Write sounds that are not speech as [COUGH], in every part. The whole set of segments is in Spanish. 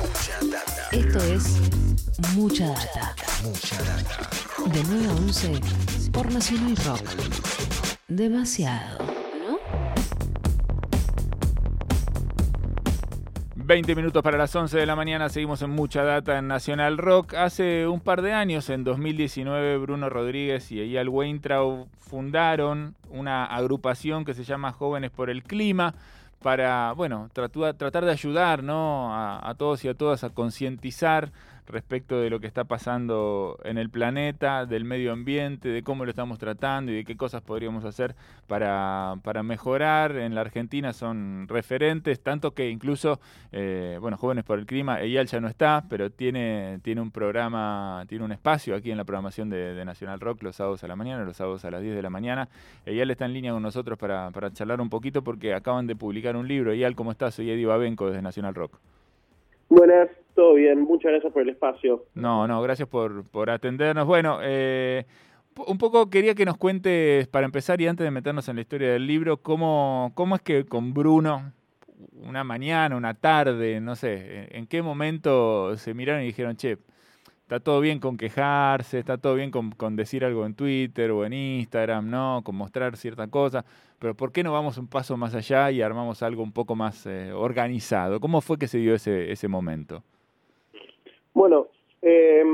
Mucha data. Esto es Mucha Data. Mucha data. De 9 a 11 por Nacional Rock. Demasiado, ¿no? 20 minutos para las 11 de la mañana, seguimos en mucha data en Nacional Rock. Hace un par de años, en 2019, Bruno Rodríguez y Eyal Weintraub fundaron una agrupación que se llama Jóvenes por el Clima para, bueno, tratar de ayudar ¿no? a, a todos y a todas a concientizar respecto de lo que está pasando en el planeta, del medio ambiente, de cómo lo estamos tratando y de qué cosas podríamos hacer para, para mejorar. En la Argentina son referentes, tanto que incluso, eh, bueno, Jóvenes por el Clima, Eyal ya no está, pero tiene, tiene un programa, tiene un espacio aquí en la programación de, de Nacional Rock los sábados a la mañana, los sábados a las 10 de la mañana. Eyal está en línea con nosotros para, para charlar un poquito porque acaban de publicar un libro. Eyal, ¿cómo estás? Soy Eddie Babenco desde Nacional Rock. Buenas, todo bien, muchas gracias por el espacio. No, no, gracias por, por atendernos. Bueno, eh, un poco quería que nos cuentes, para empezar y antes de meternos en la historia del libro, cómo, cómo es que con Bruno, una mañana, una tarde, no sé, en, en qué momento se miraron y dijeron, che, está todo bien con quejarse, está todo bien con, con decir algo en Twitter o en Instagram, ¿no? Con mostrar cierta cosa, pero ¿por qué no vamos un paso más allá y armamos algo un poco más eh, organizado? ¿Cómo fue que se dio ese, ese momento? Bueno, eh,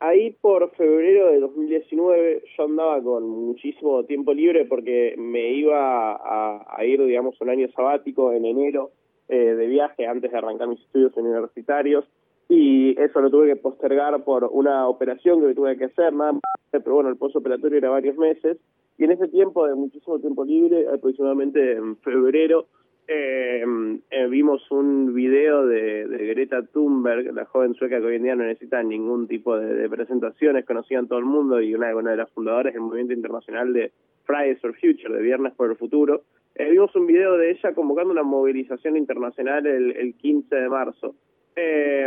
ahí por febrero de 2019 yo andaba con muchísimo tiempo libre porque me iba a, ir, digamos, un año sabático en enero eh, de viaje antes de arrancar mis estudios universitarios. Y eso lo tuve que postergar por una operación que tuve que hacer, nada más, pero bueno, el postoperatorio era varios meses. Y en ese tiempo de muchísimo tiempo libre, aproximadamente en febrero, eh, eh, vimos un video de, Greta Thunberg, la joven sueca que hoy en día no necesita ningún tipo de, presentaciones, conocida en todo el mundo y una, una de las fundadoras del movimiento internacional de Fridays for Future, de Viernes por el Futuro. Eh, vimos un video de ella convocando una movilización internacional el, el 15 de marzo. Eh,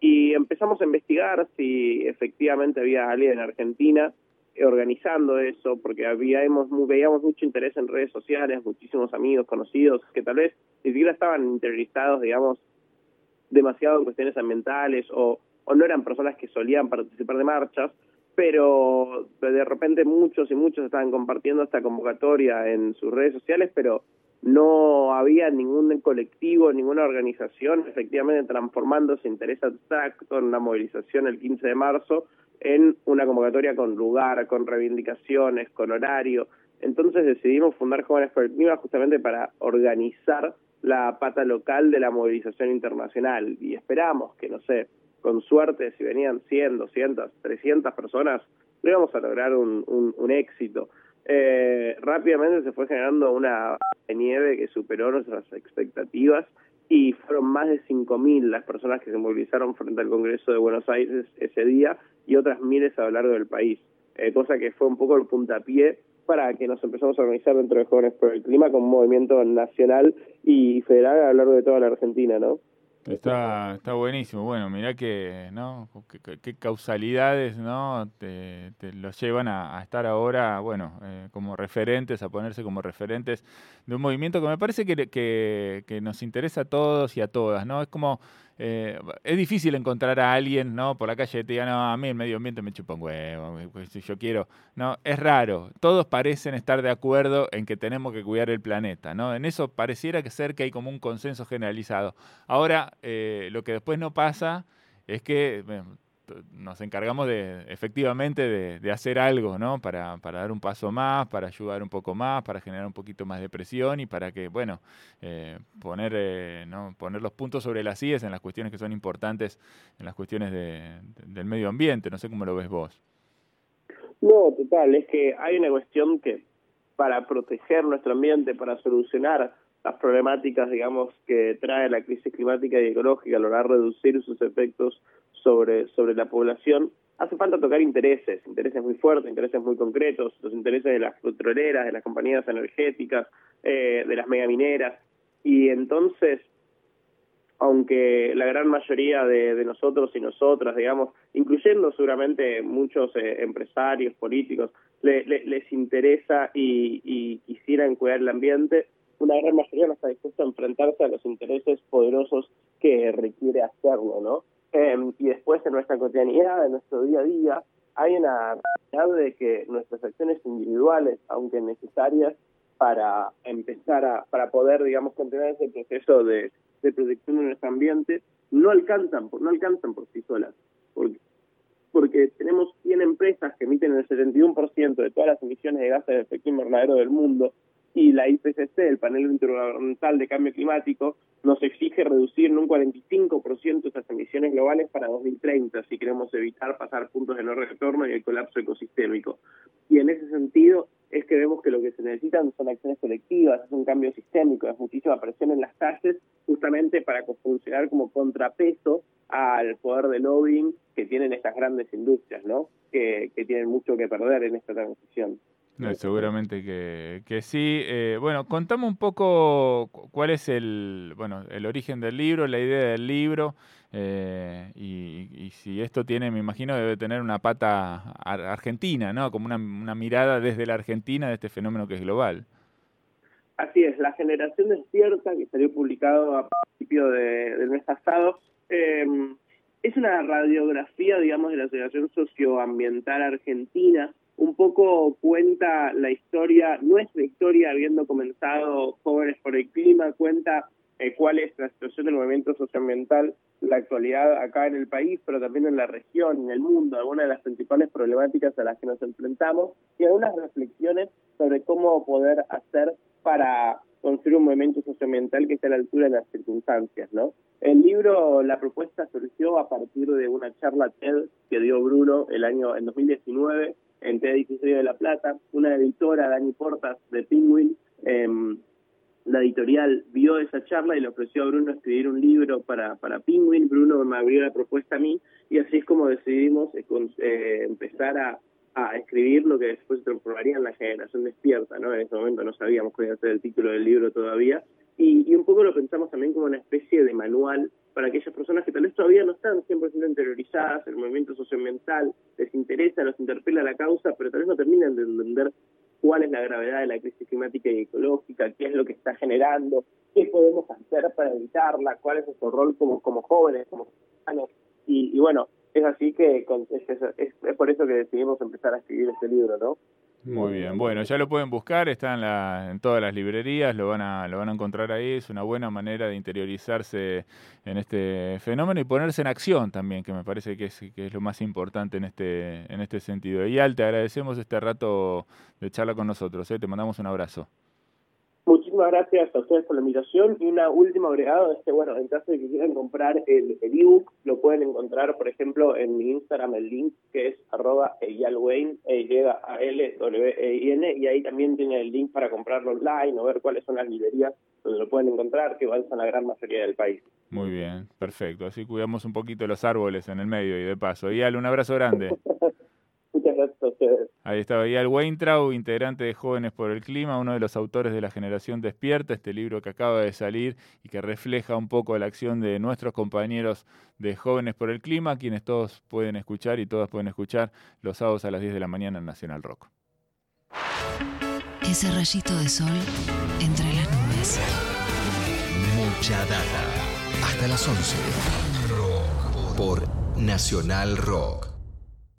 y empezamos a investigar si efectivamente había alguien en Argentina organizando eso, porque habíamos, veíamos mucho interés en redes sociales, muchísimos amigos conocidos que tal vez ni siquiera estaban interiorizados, digamos, demasiado en cuestiones ambientales o, o no eran personas que solían participar de marchas, pero de repente muchos y muchos estaban compartiendo esta convocatoria en sus redes sociales, pero no había ningún colectivo, ninguna organización efectivamente transformando ese interés abstracto en una movilización el 15 de marzo en una convocatoria con lugar, con reivindicaciones, con horario. Entonces decidimos fundar Jóvenes Clima justamente para organizar la pata local de la movilización internacional y esperamos que, no sé, con suerte, si venían 100, 200, 300 personas, lo íbamos a lograr un, un, un éxito. Eh, rápidamente se fue generando una nieve que superó nuestras expectativas y fueron más de 5.000 las personas que se movilizaron frente al Congreso de Buenos Aires ese día y otras miles a lo largo del país, eh, cosa que fue un poco el puntapié para que nos empezamos a organizar dentro de Jóvenes por el Clima como un movimiento nacional y federal a lo largo de toda la Argentina, ¿no? Está, está buenísimo. Bueno, mirá que, ¿no? Qué, causalidades, ¿no? Te, te los llevan a, a estar ahora, bueno, eh, como referentes, a ponerse como referentes de un movimiento que me parece que, que, que nos interesa a todos y a todas, ¿no? Es como, eh, es difícil encontrar a alguien, ¿no? Por la calle que te diga, no, a mí el medio ambiente me chupa un huevo, pues, si yo quiero. No, es raro. Todos parecen estar de acuerdo en que tenemos que cuidar el planeta, ¿no? En eso pareciera que ser que hay como un consenso generalizado. Ahora, eh, lo que después no pasa es que nos encargamos de, efectivamente, de, hacer algo, ¿no? Para, dar un paso más, para ayudar un poco más, para generar un poquito más de presión y para que, bueno, eh, poner, eh, ¿no? poner los puntos sobre las IES en las cuestiones que son importantes, en las cuestiones de- del medio ambiente. No sé cómo lo ves vos. No, total, es que hay una cuestión que para proteger nuestro ambiente, para solucionar las problemáticas, digamos, que trae la crisis climática y ecológica, lograr reducir sus efectos sobre, sobre la población, hace falta tocar intereses, intereses muy fuertes, intereses muy concretos, los intereses de las petroleras, de las compañías energéticas, eh, de las megamineras, y entonces aunque la gran mayoría de, de nosotros y nosotras, digamos, incluyendo seguramente muchos eh, empresarios, políticos, le- le- les interesa y, y quisieran cuidar el ambiente, una gran mayoría no está dispuesta a enfrentarse a los intereses poderosos que requiere hacerlo, ¿no? Em, y después en nuestra cotidianidad, en nuestro día a día, hay una realidad de que nuestras acciones individuales, aunque necesarias para empezar a, para poder, digamos, continuar ese proceso de, de protección de nuestro ambiente, no alcanzan, no alcanzan por sí solas. Porque, porque tenemos 100 empresas que emiten el 71% de todas las emisiones de gases de efecto invernadero del mundo y la IPCC, el panel intergubernamental de cambio climático, nos exige reducir en un 45% esas emisiones globales para 2030 si queremos evitar pasar puntos de no retorno y el colapso ecosistémico. Y en ese sentido es que vemos que lo que se necesitan son acciones colectivas, es un cambio sistémico, es muchísima presión en las calles justamente para funcionar como contrapeso al poder de lobbying que tienen estas grandes industrias, ¿no? Que, que tienen mucho que perder en esta transición. No, seguramente que, que sí. Eh, bueno, contame un poco cuál es el, bueno, el origen del libro, la idea del libro, eh, y, y, si esto tiene, me imagino, debe tener una pata argentina, ¿no? Como una, una, mirada desde la Argentina de este fenómeno que es global. Así es, La Generación Despierta, que salió publicado a principio de, del mes pasado, eh, es una radiografía, digamos, de la situación socioambiental argentina un poco cuenta la historia, nuestra historia, habiendo comenzado Jóvenes por el Clima, cuenta eh, cuál es la situación del movimiento socioambiental, la actualidad acá en el país, pero también en la región, en el mundo, algunas de las principales problemáticas a las que nos enfrentamos y algunas reflexiones sobre cómo poder hacer para construir un movimiento socioambiental que esté a la altura de las circunstancias, ¿no? El libro, la propuesta surgió a partir de una charla TED que dio Bruno el año en 2019 en T16 de La Plata, una editora, Dani Portas, de Penguin, eh, la editorial vio esa charla y le ofreció a Bruno escribir un libro para, para Penguin. Bruno me abrió la propuesta a mí y así es como decidimos eh, eh, empezar a, a, escribir lo que después se transformaría en la generación despierta. ¿no? En ese momento no sabíamos cuál iba a ser el título del libro todavía. Y, y un poco lo pensamos también como una especie de manual para aquellas personas que tal vez todavía no están 100% interiorizadas el movimiento socioambiental, les interesa, los interpela la causa, pero tal vez no terminan de entender cuál es la gravedad de la crisis climática y ecológica, qué es lo que está generando, qué podemos hacer para evitarla, cuál es nuestro rol como, como jóvenes, como ciudadanos. Y, y bueno, es así que es, es, es por eso que decidimos empezar a escribir este libro, ¿no? Muy bien, bueno, ya lo pueden buscar, está en, la, en todas las librerías, lo van, a, lo van a encontrar ahí, es una buena manera de interiorizarse en este fenómeno y ponerse en acción también, que me parece que es, que es lo más importante en este, en este sentido. Y Al, te agradecemos este rato de charla con nosotros, ¿eh? te mandamos un abrazo. Muchísimas gracias a ustedes por la invitación y una última agregada es que, bueno, en caso de que quieran comprar el ebook, lo pueden encontrar, por ejemplo, en mi Instagram, el link que es arroba eyalwayne, e y a l w e n y ahí también tiene el link para comprarlo online o ver cuáles son las librerías donde lo pueden encontrar, que van a la gran mayoría del país. Muy bien, perfecto. Así cuidamos un poquito los árboles en el medio y de paso. Eyal, un abrazo grande. [LAUGHS] Muchas gracias a ustedes. Ahí estaba Eyal Weintraub, integrante de Jóvenes por el Clima, uno de los autores de La Generación Despierta, este libro que acaba de salir y que refleja un poco la acción de nuestros compañeros de Jóvenes por el Clima, quienes todos pueden escuchar y todas pueden escuchar los sábados a las 10 de la mañana en Nacional Rock. Ese rayito de sol entre las nubes. Mucha data. Hasta las 11. Por Nacional Rock.